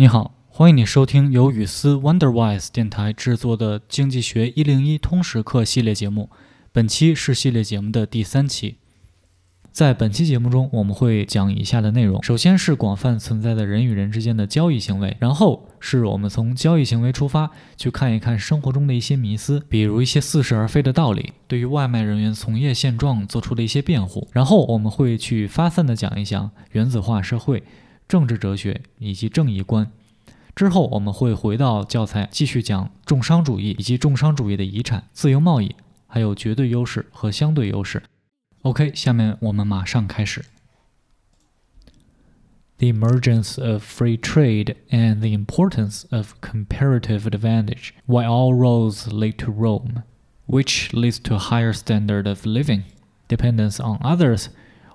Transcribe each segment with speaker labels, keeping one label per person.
Speaker 1: 你好，欢迎你收听由雨思 Wonderwise 电台制作的经济学一零一通识课系列节目。本期是系列节目的第三期。在本期节目中，我们会讲以下的内容：首先是广泛存在的人与人之间的交易行为，然后是我们从交易行为出发去看一看生活中的一些迷思，比如一些似是而非的道理，对于外卖人员从业现状做出的一些辩护。然后我们会去发散的讲一讲原子化社会。政治哲学以及正义观之后，我们会回到教材，继续讲重商主义以及重商主义的遗产、自由贸易，还有绝对优势和相对优势。OK，下面我们马上开始。The emergence of free trade and the importance of comparative advantage, why all roads lead to Rome, which leads to a higher standard of living, dependence on others,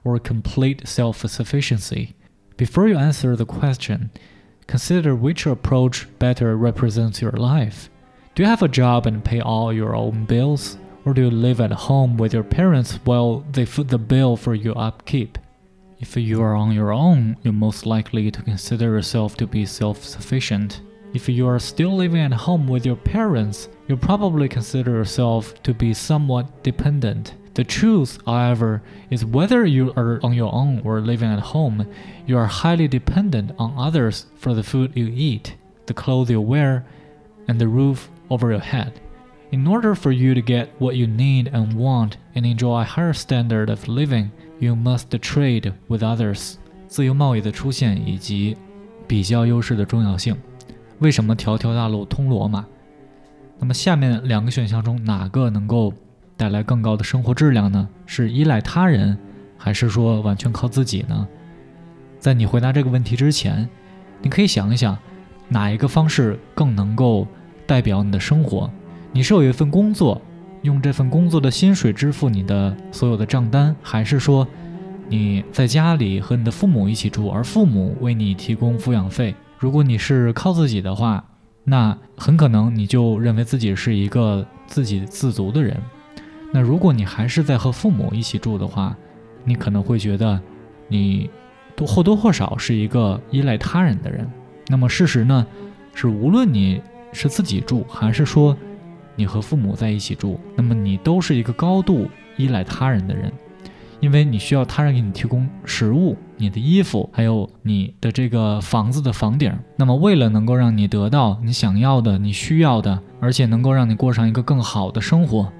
Speaker 1: or complete self-sufficiency. Before you answer the question, consider which approach better represents your life. Do you have a job and pay all your own bills? Or do you live at home with your parents while they foot the bill for your upkeep? If you are on your own, you're most likely to consider yourself to be self sufficient. If you are still living at home with your parents, you probably consider yourself to be somewhat dependent. The truth, however, is whether you are on your own or living at home, you are highly dependent on others for the food you eat, the clothes you wear, and the roof over your head. In order for you to get what you need and want and enjoy a higher standard of living, you must trade with others. 自由贸易的出现以及比较优势的重要性。为什么条条大路通罗马？那么下面两个选项中哪个能够 带来更高的生活质量呢？是依赖他人，还是说完全靠自己呢？在你回答这个问题之前，你可以想一想，哪一个方式更能够代表你的生活？你是有一份工作，用这份工作的薪水支付你的所有的账单，还是说你在家里和你的父母一起住，而父母为你提供抚养费？如果你是靠自己的话，那很可能你就认为自己是一个自给自足的人。那如果你还是在和父母一起住的话，你可能会觉得你多或多或少是一个依赖他人的人。那么事实呢，是无论你是自己住，还是说你和父母在一起住，那么你都是一个高度依赖他人的人，因为你需要他人给你提供食物、你的衣服，还有你的这个房子的房顶。那么为了能够让你得到你想要的、你需要的，而且能够让你过上一个更好的生活。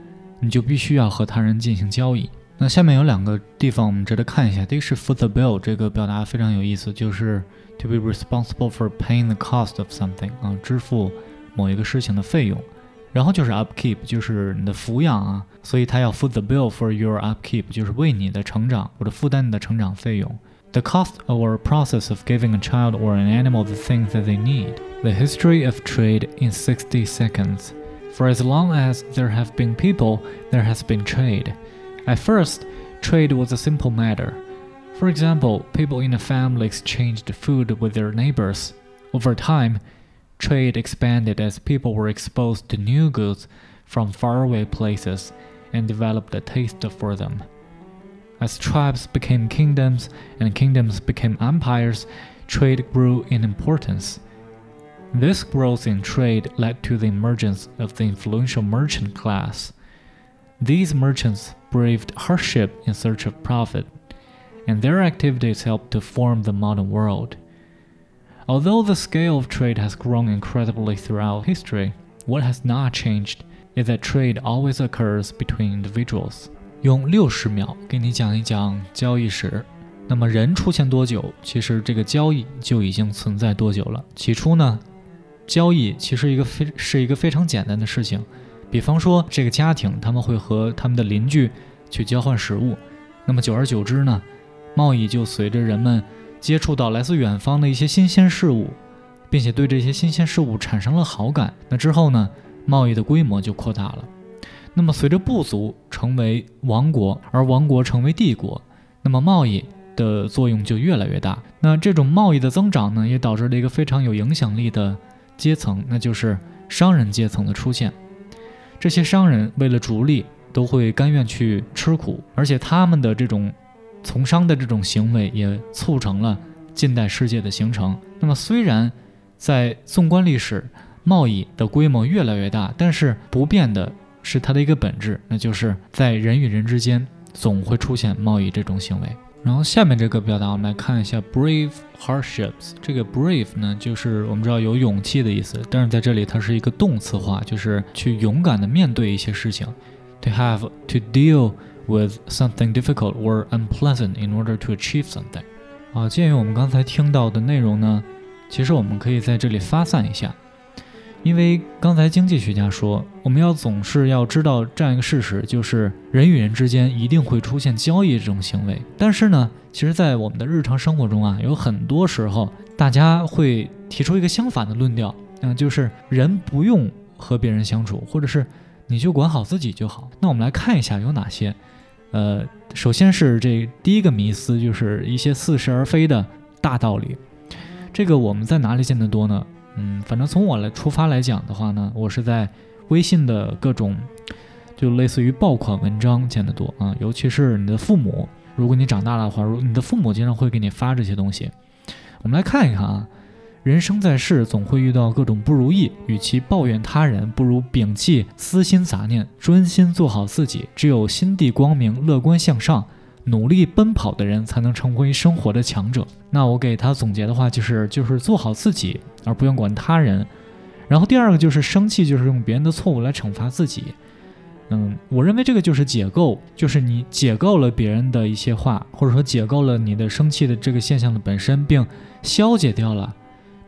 Speaker 1: 你就必须要和他人进行交易。那下面有两个地方我们值得看一下。第一是 foot the bill，这个表达非常有意思，就是 to be responsible for paying the cost of something 啊，支付某一个事情的费用。然后就是 upkeep，就是你的抚养啊，所以他要 foot the bill for your upkeep，就是为你的成长或者负担你的成长费用。The cost or process of giving a child or an animal the things that they need. The history of trade in 60 seconds. For as long as there have been people, there has been trade. At first, trade was a simple matter. For example, people in a family exchanged food with their neighbors. Over time, trade expanded as people were exposed to new goods from faraway places and developed a taste for them. As tribes became kingdoms and kingdoms became empires, trade grew in importance. This growth in trade led to the emergence of the influential merchant class. These merchants braved hardship in search of profit, and their activities helped to form the modern world. Although the scale of trade has grown incredibly throughout history, what has not changed is that trade always occurs between individuals. 用六十秒给你讲一讲交易史。那么人出现多久，其实这个交易就已经存在多久了。起初呢， 交易其实一个非是一个非常简单的事情，比方说这个家庭他们会和他们的邻居去交换食物，那么久而久之呢，贸易就随着人们接触到来自远方的一些新鲜事物，并且对这些新鲜事物产生了好感，那之后呢，贸易的规模就扩大了。那么随着部族成为王国，而王国成为帝国，那么贸易的作用就越来越大。那这种贸易的增长呢，也导致了一个非常有影响力的。阶层，那就是商人阶层的出现。这些商人为了逐利，都会甘愿去吃苦，而且他们的这种从商的这种行为，也促成了近代世界的形成。那么，虽然在纵观历史，贸易的规模越来越大，但是不变的是它的一个本质，那就是在人与人之间总会出现贸易这种行为。然后下面这个表达，我们来看一下 brave hardships。这个 brave 呢，就是我们知道有勇气的意思，但是在这里它是一个动词化，就是去勇敢的面对一些事情。To have to deal with something difficult or unpleasant in order to achieve something。啊，鉴于我们刚才听到的内容呢，其实我们可以在这里发散一下。因为刚才经济学家说，我们要总是要知道这样一个事实，就是人与人之间一定会出现交易这种行为。但是呢，其实，在我们的日常生活中啊，有很多时候大家会提出一个相反的论调，嗯，就是人不用和别人相处，或者是你就管好自己就好。那我们来看一下有哪些。呃，首先是这第一个迷思，就是一些似是而非的大道理。这个我们在哪里见得多呢？嗯，反正从我来出发来讲的话呢，我是在微信的各种，就类似于爆款文章见得多啊，尤其是你的父母，如果你长大了的话，如你的父母经常会给你发这些东西。我们来看一看啊，人生在世总会遇到各种不如意，与其抱怨他人，不如摒弃私心杂念，专心做好自己。只有心地光明、乐观向上。努力奔跑的人才能成为生活的强者。那我给他总结的话就是，就是做好自己，而不用管他人。然后第二个就是生气，就是用别人的错误来惩罚自己。嗯，我认为这个就是解构，就是你解构了别人的一些话，或者说解构了你的生气的这个现象的本身，并消解掉了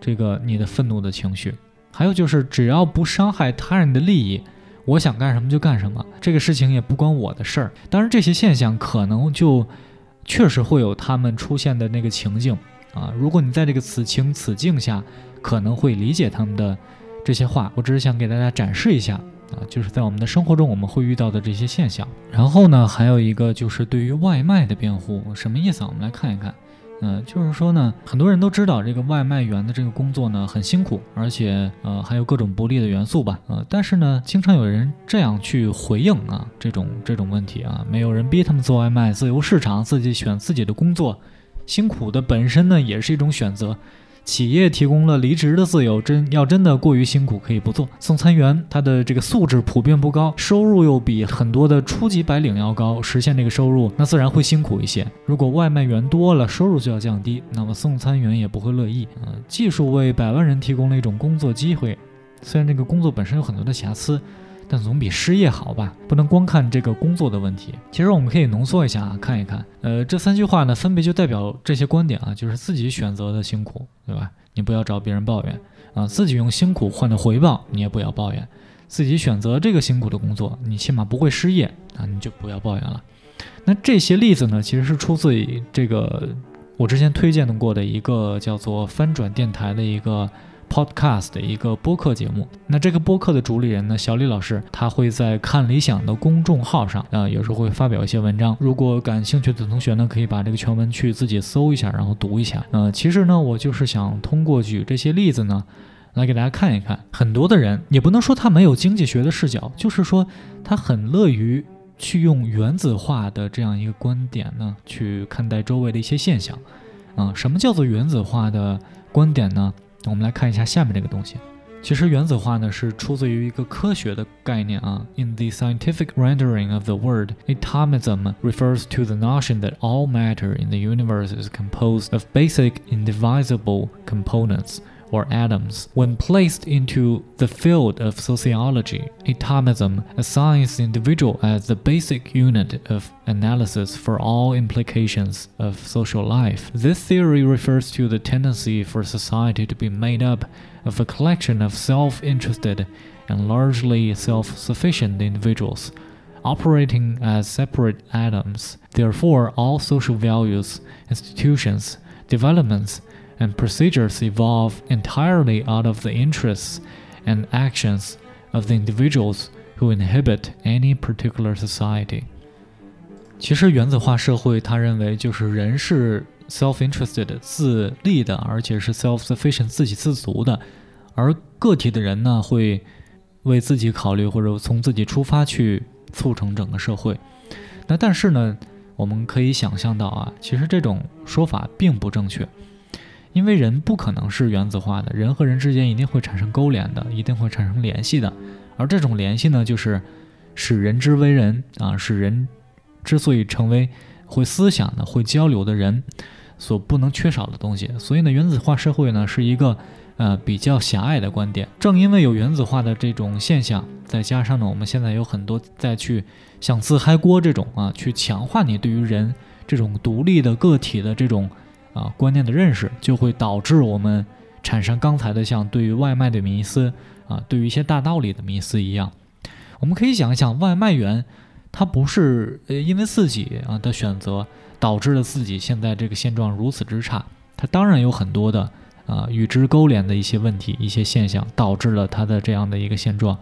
Speaker 1: 这个你的愤怒的情绪。还有就是，只要不伤害他人的利益。我想干什么就干什么，这个事情也不关我的事儿。当然，这些现象可能就确实会有他们出现的那个情境啊。如果你在这个此情此境下，可能会理解他们的这些话。我只是想给大家展示一下啊，就是在我们的生活中我们会遇到的这些现象。然后呢，还有一个就是对于外卖的辩护，什么意思啊？我们来看一看。嗯，就是说呢，很多人都知道这个外卖员的这个工作呢很辛苦，而且呃还有各种不利的元素吧，呃，但是呢，经常有人这样去回应啊，这种这种问题啊，没有人逼他们做外卖，自由市场，自己选自己的工作，辛苦的本身呢也是一种选择。企业提供了离职的自由，真要真的过于辛苦，可以不做。送餐员他的这个素质普遍不高，收入又比很多的初级白领要高，实现这个收入，那自然会辛苦一些。如果外卖员多了，收入就要降低，那么送餐员也不会乐意。嗯，技术为百万人提供了一种工作机会，虽然这个工作本身有很多的瑕疵。但总比失业好吧？不能光看这个工作的问题。其实我们可以浓缩一下啊，看一看。呃，这三句话呢，分别就代表这些观点啊，就是自己选择的辛苦，对吧？你不要找别人抱怨啊，自己用辛苦换的回报，你也不要抱怨。自己选择这个辛苦的工作，你起码不会失业啊，你就不要抱怨了。那这些例子呢，其实是出自于这个我之前推荐的过的一个叫做翻转电台的一个。Podcast 的一个播客节目，那这个播客的主理人呢，小李老师，他会在看理想的公众号上啊，有时候会发表一些文章。如果感兴趣的同学呢，可以把这个全文去自己搜一下，然后读一下。呃，其实呢，我就是想通过举这些例子呢，来给大家看一看，很多的人也不能说他没有经济学的视角，就是说他很乐于去用原子化的这样一个观点呢，去看待周围的一些现象。啊，什么叫做原子化的观点呢？我们来看一下下面这个东西。其实原子化呢是出自于一个科学的概念啊。In the scientific rendering of the word, atomism refers to the notion that all matter in the universe is composed of basic indivisible components or atoms. When placed into the field of sociology, atomism assigns the individual as the basic unit of analysis for all implications of social life. This theory refers to the tendency for society to be made up of a collection of self interested and largely self sufficient individuals operating as separate atoms. Therefore, all social values, institutions, developments, and procedures evolve entirely out of the interests and actions of the individuals who inhibit any particular society。其实原子化社会，他认为就是人是 self-interested 自利的，而且是 self-sufficient 自给自足的，而个体的人呢会为自己考虑，或者从自己出发去促成整个社会。那但是呢，我们可以想象到啊，其实这种说法并不正确。因为人不可能是原子化的，人和人之间一定会产生勾连的，一定会产生联系的。而这种联系呢，就是使人之为人啊，使人之所以成为会思想的、会交流的人所不能缺少的东西。所以呢，原子化社会呢是一个呃比较狭隘的观点。正因为有原子化的这种现象，再加上呢，我们现在有很多再去像自嗨锅这种啊，去强化你对于人这种独立的个体的这种。啊，观念的认识就会导致我们产生刚才的像对于外卖的迷思啊，对于一些大道理的迷思一样。我们可以想一想，外卖员他不是呃因为自己啊的选择导致了自己现在这个现状如此之差，他当然有很多的啊与之勾连的一些问题、一些现象导致了他的这样的一个现状。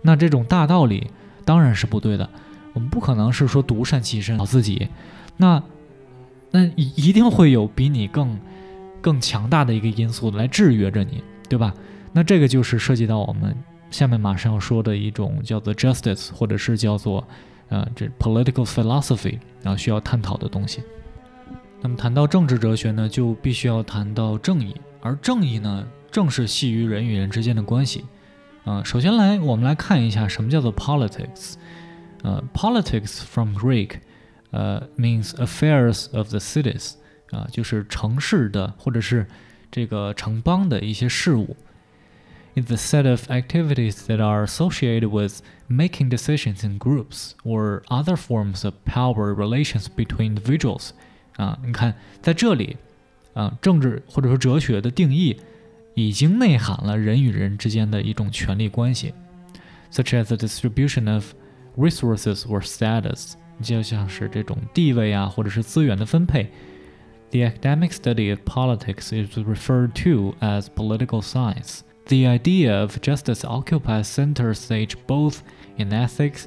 Speaker 1: 那这种大道理当然是不对的，我们不可能是说独善其身好自己。那。那一一定会有比你更更强大的一个因素来制约着你，对吧？那这个就是涉及到我们下面马上要说的一种叫做 justice，或者是叫做呃这 political philosophy，然后需要探讨的东西。那么谈到政治哲学呢，就必须要谈到正义，而正义呢，正是系于人与人之间的关系。啊，首先来我们来看一下什么叫做 politics。呃，politics from Greek。呃，means affairs of the cities，啊，就是城市的或者是这个城邦的一些事务。It's the set of activities that are associated with making decisions in groups or other forms of power relations between individuals。啊，你看在这里，啊，政治或者说哲学的定义已经内涵了人与人之间的一种权力关系，such as the distribution of resources or status。 就像是这种地位啊，或者是资源的分配。The academic study of politics is referred to as political science. The idea of justice occupies center stage both in ethics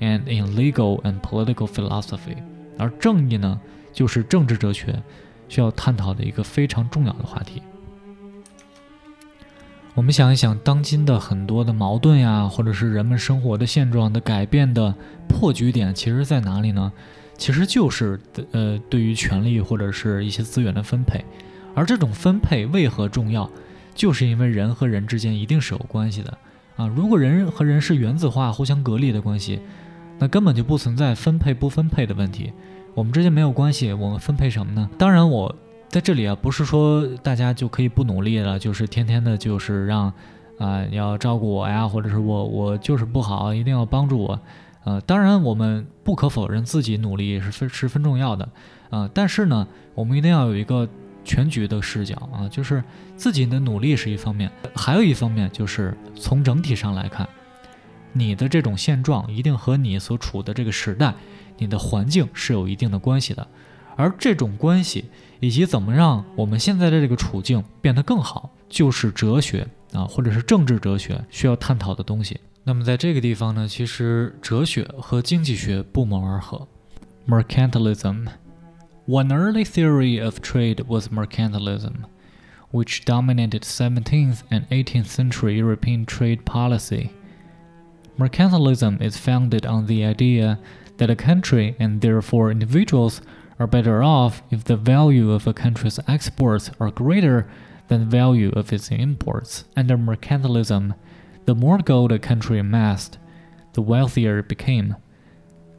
Speaker 1: and in legal and political philosophy. 而正义呢，就是政治哲学需要探讨的一个非常重要的话题。 我们想一想，当今的很多的矛盾呀，或者是人们生活的现状的改变的破局点，其实在哪里呢？其实就是呃，对于权力或者是一些资源的分配。而这种分配为何重要？就是因为人和人之间一定是有关系的啊。如果人和人是原子化、互相隔离的关系，那根本就不存在分配不分配的问题。我们之间没有关系，我们分配什么呢？当然我。在这里啊，不是说大家就可以不努力了，就是天天的，就是让，啊，你要照顾我呀，或者是我我就是不好，一定要帮助我，呃，当然我们不可否认自己努力是分十分重要的，啊，但是呢，我们一定要有一个全局的视角啊，就是自己的努力是一方面，还有一方面就是从整体上来看，你的这种现状一定和你所处的这个时代、你的环境是有一定的关系的，而这种关系。以及怎么让我们现在的这个处境变得更好，就是哲学啊，或者是政治哲学需要探讨的东西。那么在这个地方呢，其实哲学和经济学不谋而合。Mercantilism. One early theory of trade was mercantilism, which dominated 17th and 18th century European trade policy. Mercantilism is founded on the idea that a country and therefore individuals are better off if the value of a country's exports are greater than the value of its imports. Under mercantilism, the more gold a country amassed, the wealthier it became.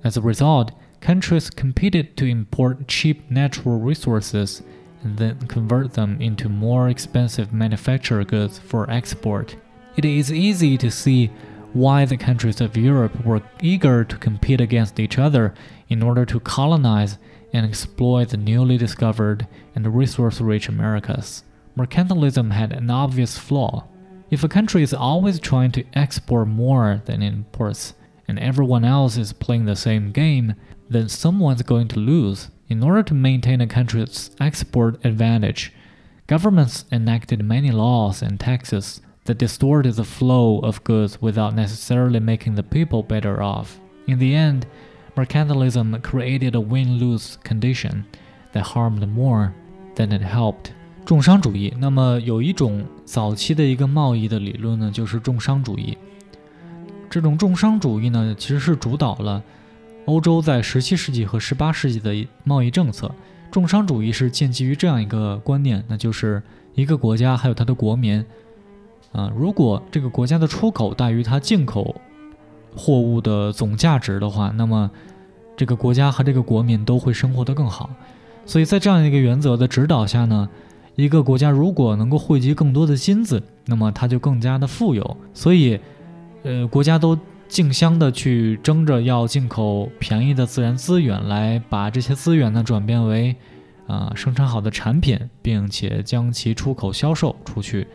Speaker 1: As a result, countries competed to import cheap natural resources and then convert them into more expensive manufactured goods for export. It is easy to see why the countries of Europe were eager to compete against each other in order to colonize and exploit the newly discovered and resource rich Americas. Mercantilism had an obvious flaw. If a country is always trying to export more than it imports, and everyone else is playing the same game, then someone's going to lose. In order to maintain a country's export advantage, governments enacted many laws and taxes that distorted the flow of goods without necessarily making the people better off. In the end, mercantilism created a win-lose condition that harmed more than it helped。重商主义，那么有一种早期的一个贸易的理论呢，就是重商主义。这种重商主义呢，其实是主导了欧洲在17世纪和18世纪的贸易政策，重商主义是建基于这样一个观念，那就是一个国家还有它的国民，啊，如果这个国家的出口大于它进口货物的总价值的话，那么这个国家和这个国民都会生活得更好。所以在这样一个原则的指导下呢，一个国家如果能够汇集更多的金子，那么它就更加的富有。所以，呃，国家都。竞相的去争着要进口便宜的自然资源，来把这些资源呢转变为，啊生产好的产品，并且将其出口销售出去。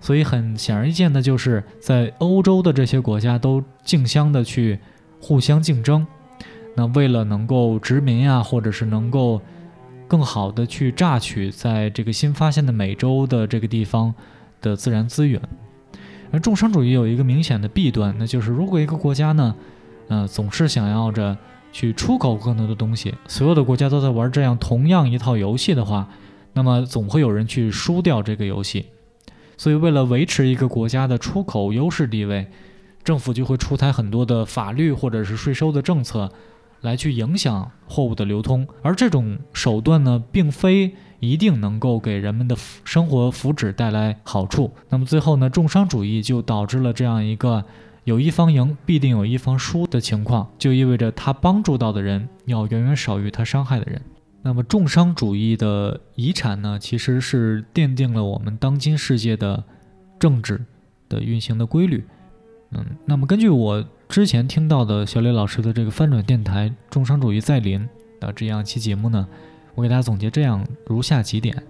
Speaker 1: 所以很显而易见的就是，在欧洲的这些国家都竞相的去互相竞争。那为了能够殖民呀，或者是能够更好的去榨取在这个新发现的美洲的这个地方的自然资源。而重商主义有一个明显的弊端，那就是如果一个国家呢，呃，总是想要着去出口更多的东西，所有的国家都在玩这样同样一套游戏的话，那么总会有人去输掉这个游戏。所以，为了维持一个国家的出口优势地位，政府就会出台很多的法律或者是税收的政策。来去影响货物的流通，而这种手段呢，并非一定能够给人们的生活福祉带来好处。那么最后呢，重商主义就导致了这样一个有一方赢必定有一方输的情况，就意味着他帮助到的人要远远少于他伤害的人。那么重商主义的遗产呢，其实是奠定了我们当今世界的政治的运行的规律。嗯，那么根据我。之前听到的小李老师的这个翻转电台《重商主义再临》的这样一期节目呢，我给大家总结这样如下几点。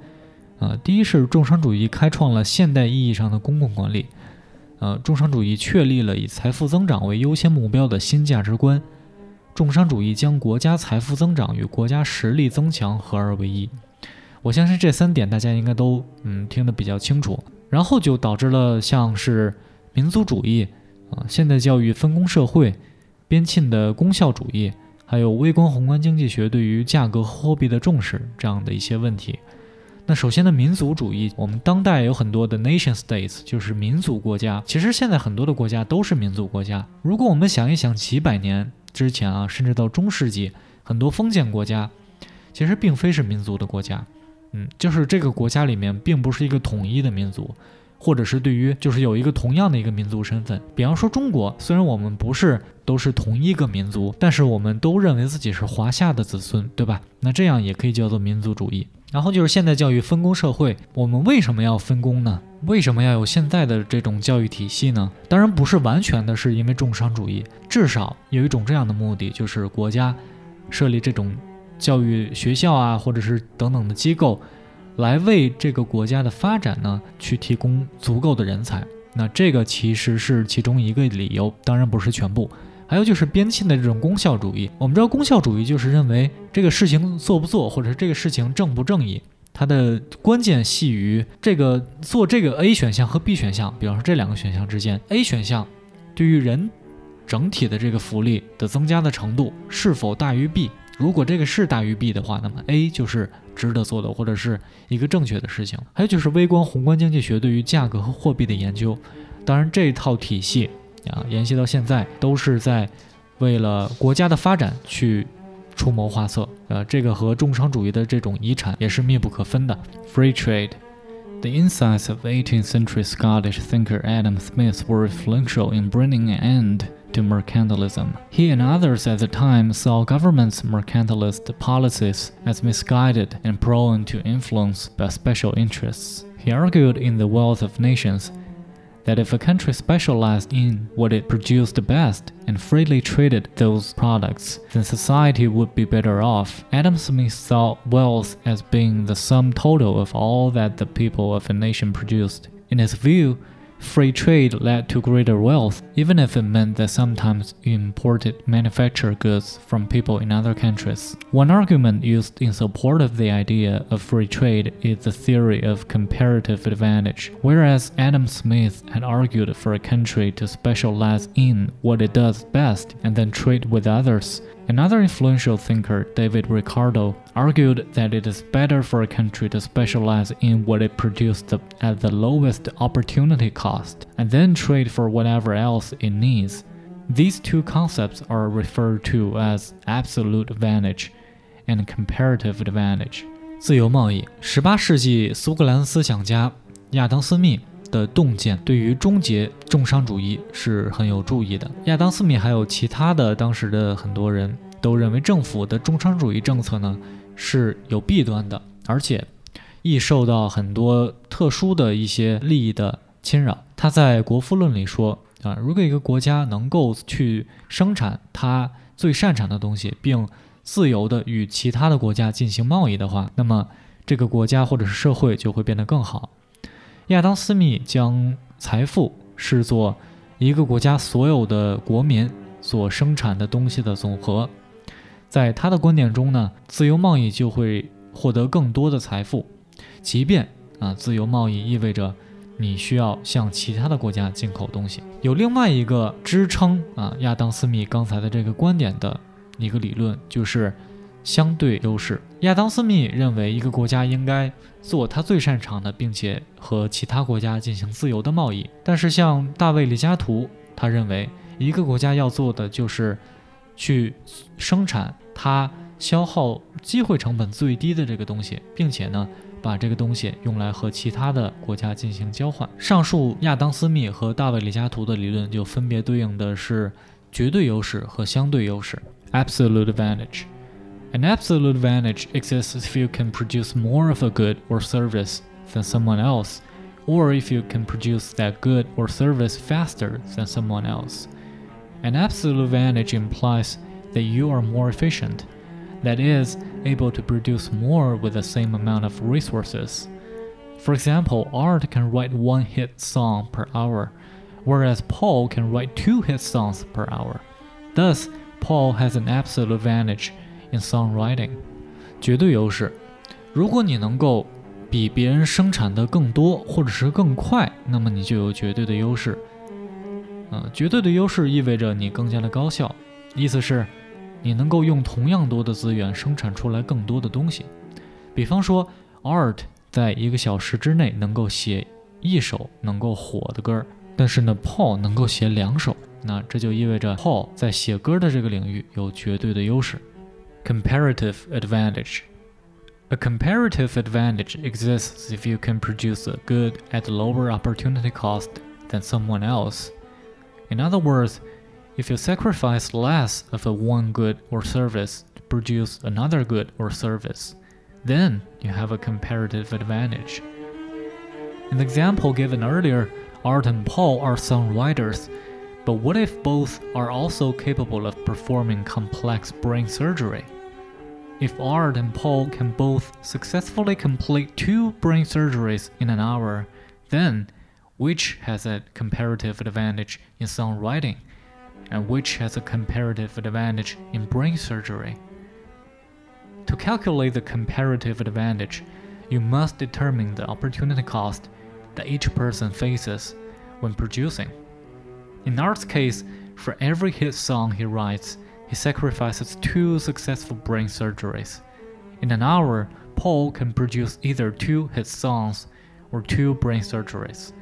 Speaker 1: 呃，第一是重商主义开创了现代意义上的公共管理。呃，重商主义确立了以财富增长为优先目标的新价值观。重商主义将国家财富增长与国家实力增强合二为一。我相信这三点大家应该都嗯听得比较清楚。然后就导致了像是民族主义。啊，现代教育分工社会、边沁的功效主义，还有微观宏观经济学对于价格货币的重视这样的一些问题。那首先呢，民族主义，我们当代有很多的 nation states，就是民族国家。其实现在很多的国家都是民族国家。如果我们想一想几百年之前啊，甚至到中世纪，很多封建国家其实并非是民族的国家，嗯，就是这个国家里面并不是一个统一的民族。或者是对于就是有一个同样的一个民族身份，比方说中国，虽然我们不是都是同一个民族，但是我们都认为自己是华夏的子孙，对吧？那这样也可以叫做民族主义。然后就是现代教育分工社会，我们为什么要分工呢？为什么要有现在的这种教育体系呢？当然不是完全的是因为重商主义，至少有一种这样的目的，就是国家设立这种教育学校啊，或者是等等的机构。来为这个国家的发展呢，去提供足够的人才，那这个其实是其中一个理由，当然不是全部。还有就是边沁的这种功效主义，我们知道功效主义就是认为这个事情做不做，或者是这个事情正不正义，它的关键系于这个做这个 A 选项和 B 选项，比方说这两个选项之间，A 选项对于人整体的这个福利的增加的程度是否大于 B。如果这个是大于 B 的话，那么 A 就是值得做的，或者是一个正确的事情。还有就是微观宏观经济学对于价格和货币的研究，当然这套体系啊，沿袭到现在都是在为了国家的发展去出谋划策。呃，这个和重商主义的这种遗产也是密不可分的。Free trade. The insights of 18th century Scottish thinker Adam Smith were influential in bringing an end to mercantilism. He and others at the time saw government's mercantilist policies as misguided and prone to influence by special interests. He argued in The Wealth of Nations that if a country specialized in what it produced the best and freely traded those products, then society would be better off. Adam Smith saw wealth as being the sum total of all that the people of a nation produced. In his view, Free trade led to greater wealth, even if it meant that sometimes you imported manufactured goods from people in other countries. One argument used in support of the idea of free trade is the theory of comparative advantage. Whereas Adam Smith had argued for a country to specialize in what it does best and then trade with others, Another influential thinker, David Ricardo, argued that it is better for a country to specialize in what it produced at the lowest opportunity cost and then trade for whatever else it needs. These two concepts are referred to as absolute advantage and comparative advantage。自由贸易。十八世纪苏格兰思想家亚当·斯密 的洞见对于终结重商主义是很有注意的。亚当·斯密还有其他的当时的很多人都认为政府的重商主义政策呢是有弊端的，而且易受到很多特殊的一些利益的侵扰。他在《国富论》里说啊，如果一个国家能够去生产它最擅长的东西，并自由的与其他的国家进行贸易的话，那么这个国家或者是社会就会变得更好。亚当·斯密将财富视作一个国家所有的国民所生产的东西的总和，在他的观点中呢，自由贸易就会获得更多的财富，即便啊，自由贸易意味着你需要向其他的国家进口东西。有另外一个支撑啊，亚当·斯密刚才的这个观点的。一个理论就是相对优势。亚当·斯密认为，一个国家应该做他最擅长的，并且和其他国家进行自由的贸易。但是，像大卫·李嘉图，他认为一个国家要做的就是去生产它消耗机会成本最低的这个东西，并且呢，把这个东西用来和其他的国家进行交换。上述亚当·斯密和大卫·李嘉图的理论就分别对应的是绝对优势和相对优势。Absolute advantage. An absolute advantage exists if you can produce more of a good or service than someone else, or if you can produce that good or service faster than someone else. An absolute advantage implies that you are more efficient, that is, able to produce more with the same amount of resources. For example, Art can write one hit song per hour, whereas Paul can write two hit songs per hour. Thus, Paul has an absolute advantage in songwriting，绝对优势。如果你能够比别人生产的更多，或者是更快，那么你就有绝对的优势。嗯，绝对的优势意味着你更加的高效，意思是，你能够用同样多的资源生产出来更多的东西。比方说，Art 在一个小时之内能够写一首能够火的歌，但是呢，Paul 能够写两首。那这就意味着 Paul 在写歌的这个领域有绝对的优势。Comparative advantage. A comparative advantage exists if you can produce a good at a lower opportunity cost than someone else. In other words, if you sacrifice less of a one good or service to produce another good or service, then you have a comparative advantage. In the example given earlier, Art and Paul are songwriters but what if both are also capable of performing complex brain surgery? If Art and Paul can both successfully complete two brain surgeries in an hour, then which has a comparative advantage in songwriting, and which has a comparative advantage in brain surgery? To calculate the comparative advantage, you must determine the opportunity cost that each person faces when producing. In Art's case, for every hit song he writes, he sacrifices two successful brain surgeries. In an hour, Paul can produce either two hit songs or two brain surgeries.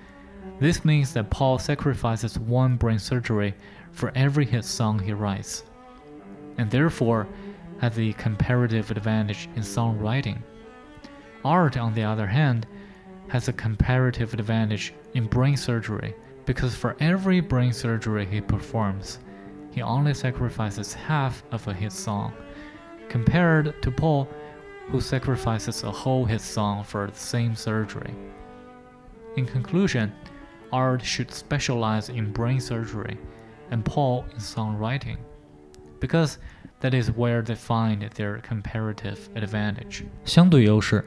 Speaker 1: This means that Paul sacrifices one brain surgery for every hit song he writes, and therefore has the comparative advantage in songwriting. Art, on the other hand, has a comparative advantage in brain surgery because for every brain surgery he performs, he only sacrifices half of a hit song, compared to Paul, who sacrifices a whole hit song for the same surgery. In conclusion, Art should specialize in brain surgery and Paul in songwriting, because that is where they find their comparative advantage. 相对优势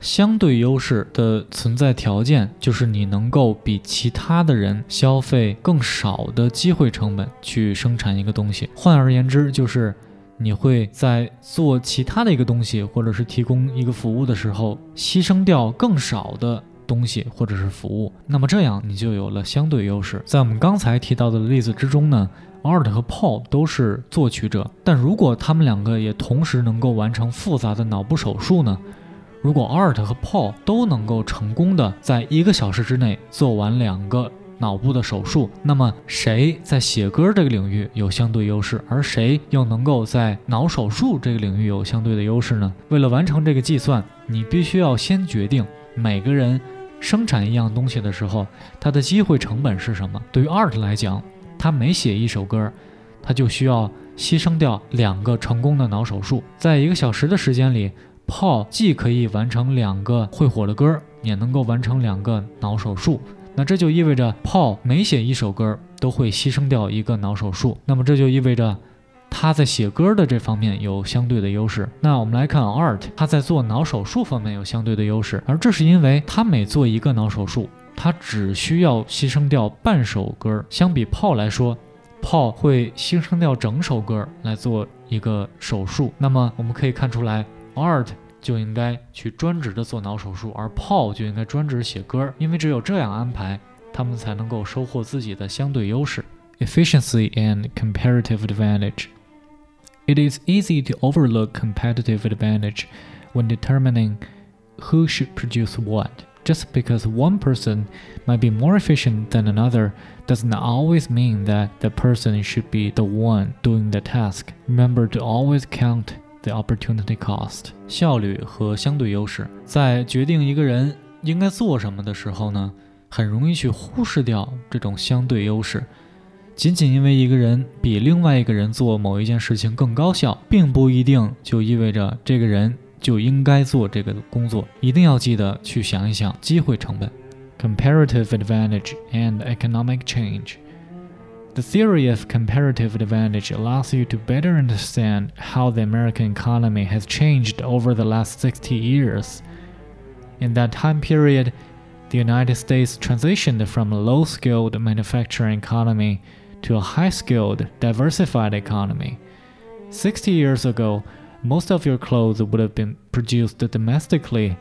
Speaker 1: 相对优势的存在条件就是你能够比其他的人消费更少的机会成本去生产一个东西。换而言之，就是你会在做其他的一个东西或者是提供一个服务的时候，牺牲掉更少的东西或者是服务。那么这样你就有了相对优势。在我们刚才提到的例子之中呢，Art 和 Paul 都是作曲者，但如果他们两个也同时能够完成复杂的脑部手术呢？如果 Art 和 Paul 都能够成功的在一个小时之内做完两个脑部的手术，那么谁在写歌这个领域有相对优势，而谁又能够在脑手术这个领域有相对的优势呢？为了完成这个计算，你必须要先决定每个人生产一样东西的时候，它的机会成本是什么。对于 Art 来讲，他每写一首歌，他就需要牺牲掉两个成功的脑手术，在一个小时的时间里。Paul 既可以完成两个会火的歌，也能够完成两个脑手术。那这就意味着 Paul 每写一首歌都会牺牲掉一个脑手术。那么这就意味着他在写歌的这方面有相对的优势。那我们来看 Art，他在做脑手术方面有相对的优势，而这是因为他每做一个脑手术，他只需要牺牲掉半首歌。相比 Paul 来说，Paul 会牺牲掉整首歌来做一个手术。那么我们可以看出来。Art 就应该去专职的做脑手术，而 Paul 就应该专职写歌，因为只有这样安排，他们才能够收获自己的相对优势。Efficiency and comparative advantage. It is easy to overlook competitive advantage when determining who should produce what. Just because one person might be more efficient than another doesn't always mean that the person should be the one doing the task. Remember to always count The opportunity cost，效率和相对优势，在决定一个人应该做什么的时候呢，很容易去忽视掉这种相对优势。仅仅因为一个人比另外一个人做某一件事情更高效，并不一定就意味着这个人就应该做这个工作。一定要记得去想一想机会成本，comparative advantage and economic change。The theory of comparative advantage allows you to better understand how the American economy has changed over the last 60 years. In that time period, the United States transitioned from a low skilled manufacturing economy to a high skilled, diversified economy. 60 years ago, most of your clothes would have been produced domestically,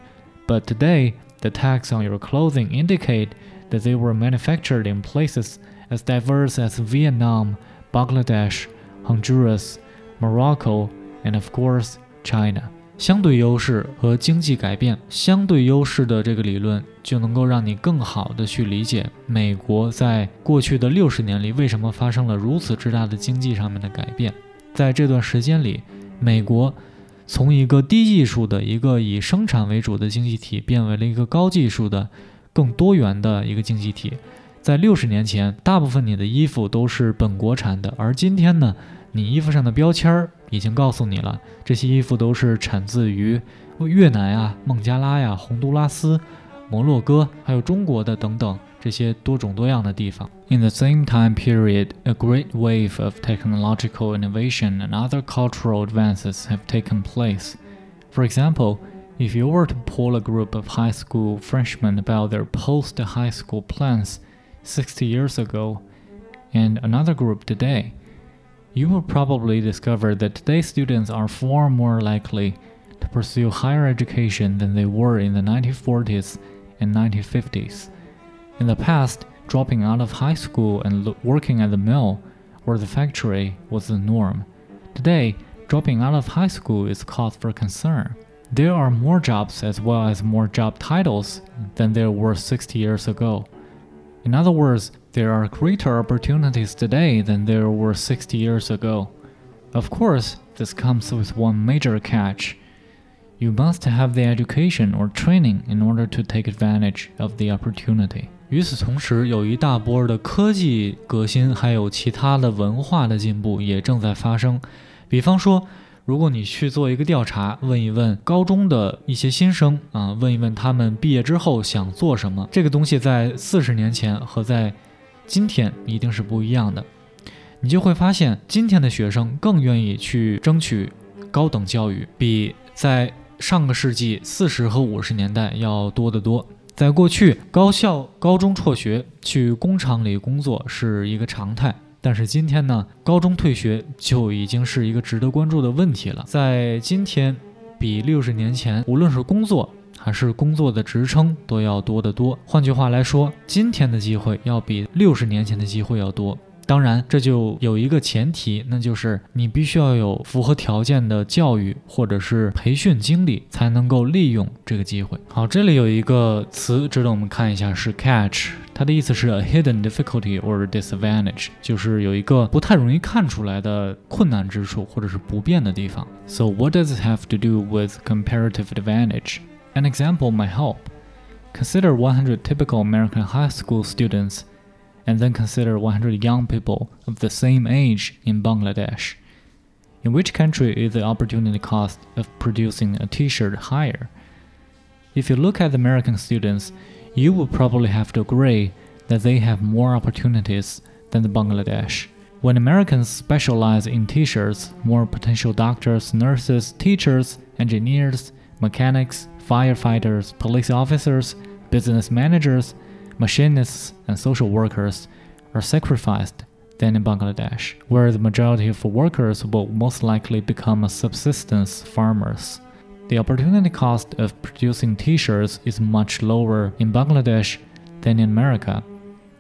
Speaker 1: but today, the tags on your clothing indicate that they were manufactured in places as diverse as Vietnam, Bangladesh, Honduras, Morocco, and of course China。相对优势和经济改变，相对优势的这个理论就能够让你更好的去理解美国在过去的六十年里为什么发生了如此之大的经济上面的改变。在这段时间里，美国从一个低技术的一个以生产为主的经济体，变为了一个高技术的、更多元的一个经济体。在六十年前，大部分你的衣服都是本国产的，而今天呢，你衣服上的标签儿已经告诉你了，这些衣服都是产自于越南呀、孟加拉呀、洪都拉斯、摩洛哥，还有中国的等等这些多种多样的地方。In the same time period, a great wave of technological innovation and other cultural advances have taken place. For example, if you were to poll a group of high school freshmen about their post-high school plans, 60 years ago and another group today, you will probably discover that today's students are far more likely to pursue higher education than they were in the 1940s and 1950s. In the past, dropping out of high school and working at the mill or the factory was the norm. Today, dropping out of high school is cause for concern. There are more jobs as well as more job titles than there were 60 years ago. In other words, there are greater opportunities today than there were 60 years ago. Of course, this comes with one major catch. You must have the education or training in order to take advantage of the opportunity. 与此同时，有一大波的科技革新，还有其他的文化的进步也正在发生。比方说， 如果你去做一个调查，问一问高中的一些新生啊，问一问他们毕业之后想做什么，这个东西在四十年前和在今天一定是不一样的。你就会发现，今天的学生更愿意去争取高等教育，比在上个世纪四十和五十年代要多得多。在过去，高校高中辍学去工厂里工作是一个常态。但是今天呢，高中退学就已经是一个值得关注的问题了。在今天，比六十年前，无论是工作还是工作的职称都要多得多。换句话来说，今天的机会要比六十年前的机会要多。当然，这就有一个前提，那就是你必须要有符合条件的教育或者是培训经历，才能够利用这个机会。好，这里有一个词值得我们看一下，是 catch，它的意思是 a hidden difficulty or disadvantage，就是有一个不太容易看出来的困难之处或者是不便的地方。So what does it have to do with comparative advantage? An example might help. Consider 100 typical American high school students and then consider 100 young people of the same age in Bangladesh. In which country is the opportunity cost of producing a t shirt higher? If you look at the American students, you will probably have to agree that they have more opportunities than the Bangladesh. When Americans specialize in t shirts, more potential doctors, nurses, teachers, engineers, mechanics, firefighters, police officers, business managers, machinists and social workers are sacrificed than in Bangladesh, where the majority of workers will most likely become subsistence farmers. The opportunity cost of producing t shirts is much lower in Bangladesh than in America,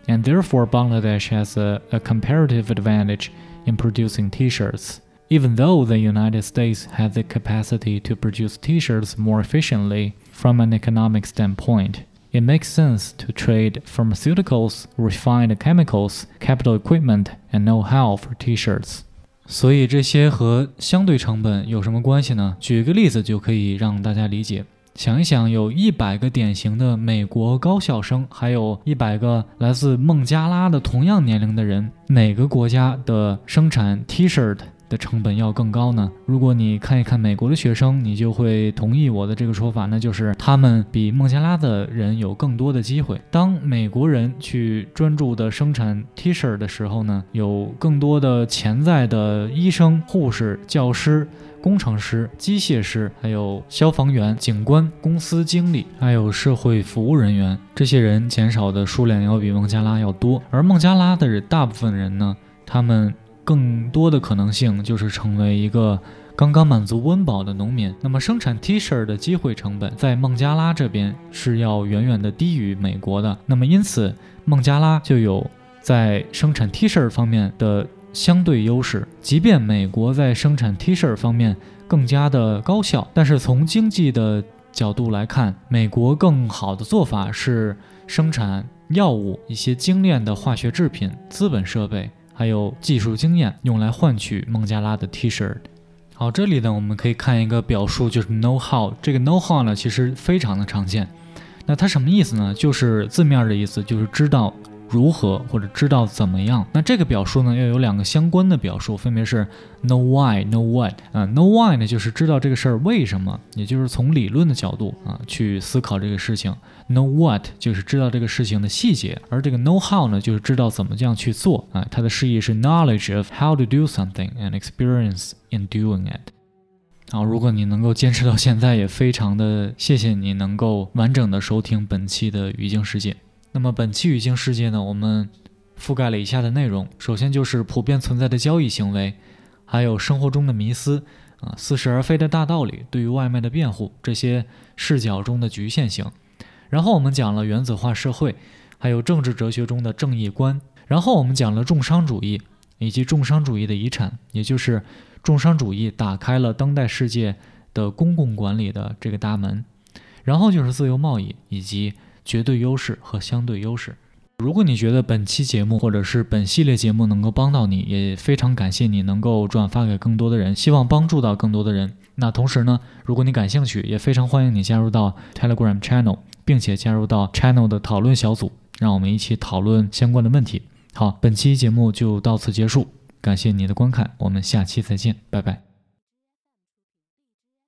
Speaker 1: and therefore Bangladesh has a, a comparative advantage in producing t shirts. Even though the United States has the capacity to produce t shirts more efficiently from an economic standpoint, it makes sense to trade pharmaceuticals, refined chemicals, capital equipment, and know-how for T-shirts. 所以这些和相对成本有什么关系呢？举个例子就可以让大家理解。想一想，有一百个典型的美国高校生，还有一百个来自孟加拉的同样年龄的人，哪个国家的生产 T-shirt 的成本要更高呢？如果你看一看美国的学生，你就会同意我的这个说法，那就是他们比孟加拉的人有更多的机会。当美国人去专注的生产 T 恤的时候呢，有更多的潜在的医生、护士、教师、工程师、机械师，还有消防员、警官、公司经理，还有社会服务人员，这些人减少的数量要比孟加拉要多。而孟加拉的人大部分人呢，他们。更多的可能性就是成为一个刚刚满足温饱的农民。那么生产 T 恤的机会成本在孟加拉这边是要远远的低于美国的。那么因此，孟加拉就有在生产 T 恤方面的相对优势。即便美国在生产 T 恤方面更加的高效，但是从经济的角度来看，美国更好的做法是生产药物、一些精炼的化学制品、资本设备。还有技术经验用来换取孟加拉的 T-shirt。好，这里呢我们可以看一个表述，就是 know how。这个 know how 呢其实非常的常见。那它什么意思呢？就是字面的意思，就是知道。如何或者知道怎么样？那这个表述呢，要有两个相关的表述，分别是 know why、know what。啊，know why 呢，就是知道这个事儿为什么，也就是从理论的角度啊去思考这个事情。know what 就是知道这个事情的细节，而这个 know how 呢，就是知道怎么这样去做啊。它的释义是 knowledge of how to do something and experience in doing it。好，如果你能够坚持到现在，也非常的谢谢你能够完整的收听本期的语境世界。那么本期语境世界呢，我们覆盖了以下的内容：首先就是普遍存在的交易行为，还有生活中的迷思啊，似是而非的大道理，对于外卖的辩护，这些视角中的局限性。然后我们讲了原子化社会，还有政治哲学中的正义观。然后我们讲了重商主义以及重商主义的遗产，也就是重商主义打开了当代世界的公共管理的这个大门。然后就是自由贸易以及。绝对优势和相对优势。如果你觉得本期节目或者是本系列节目能够帮到你，也非常感谢你能够转发给更多的人，希望帮助到更多的人。那同时呢，如果你感兴趣，也非常欢迎你加入到 Telegram Channel，并且加入到 Channel 的讨论小组，让我们一起讨论相关的问题。好，本期节目就到此结束，感谢你的观看，我们下期再见，拜拜。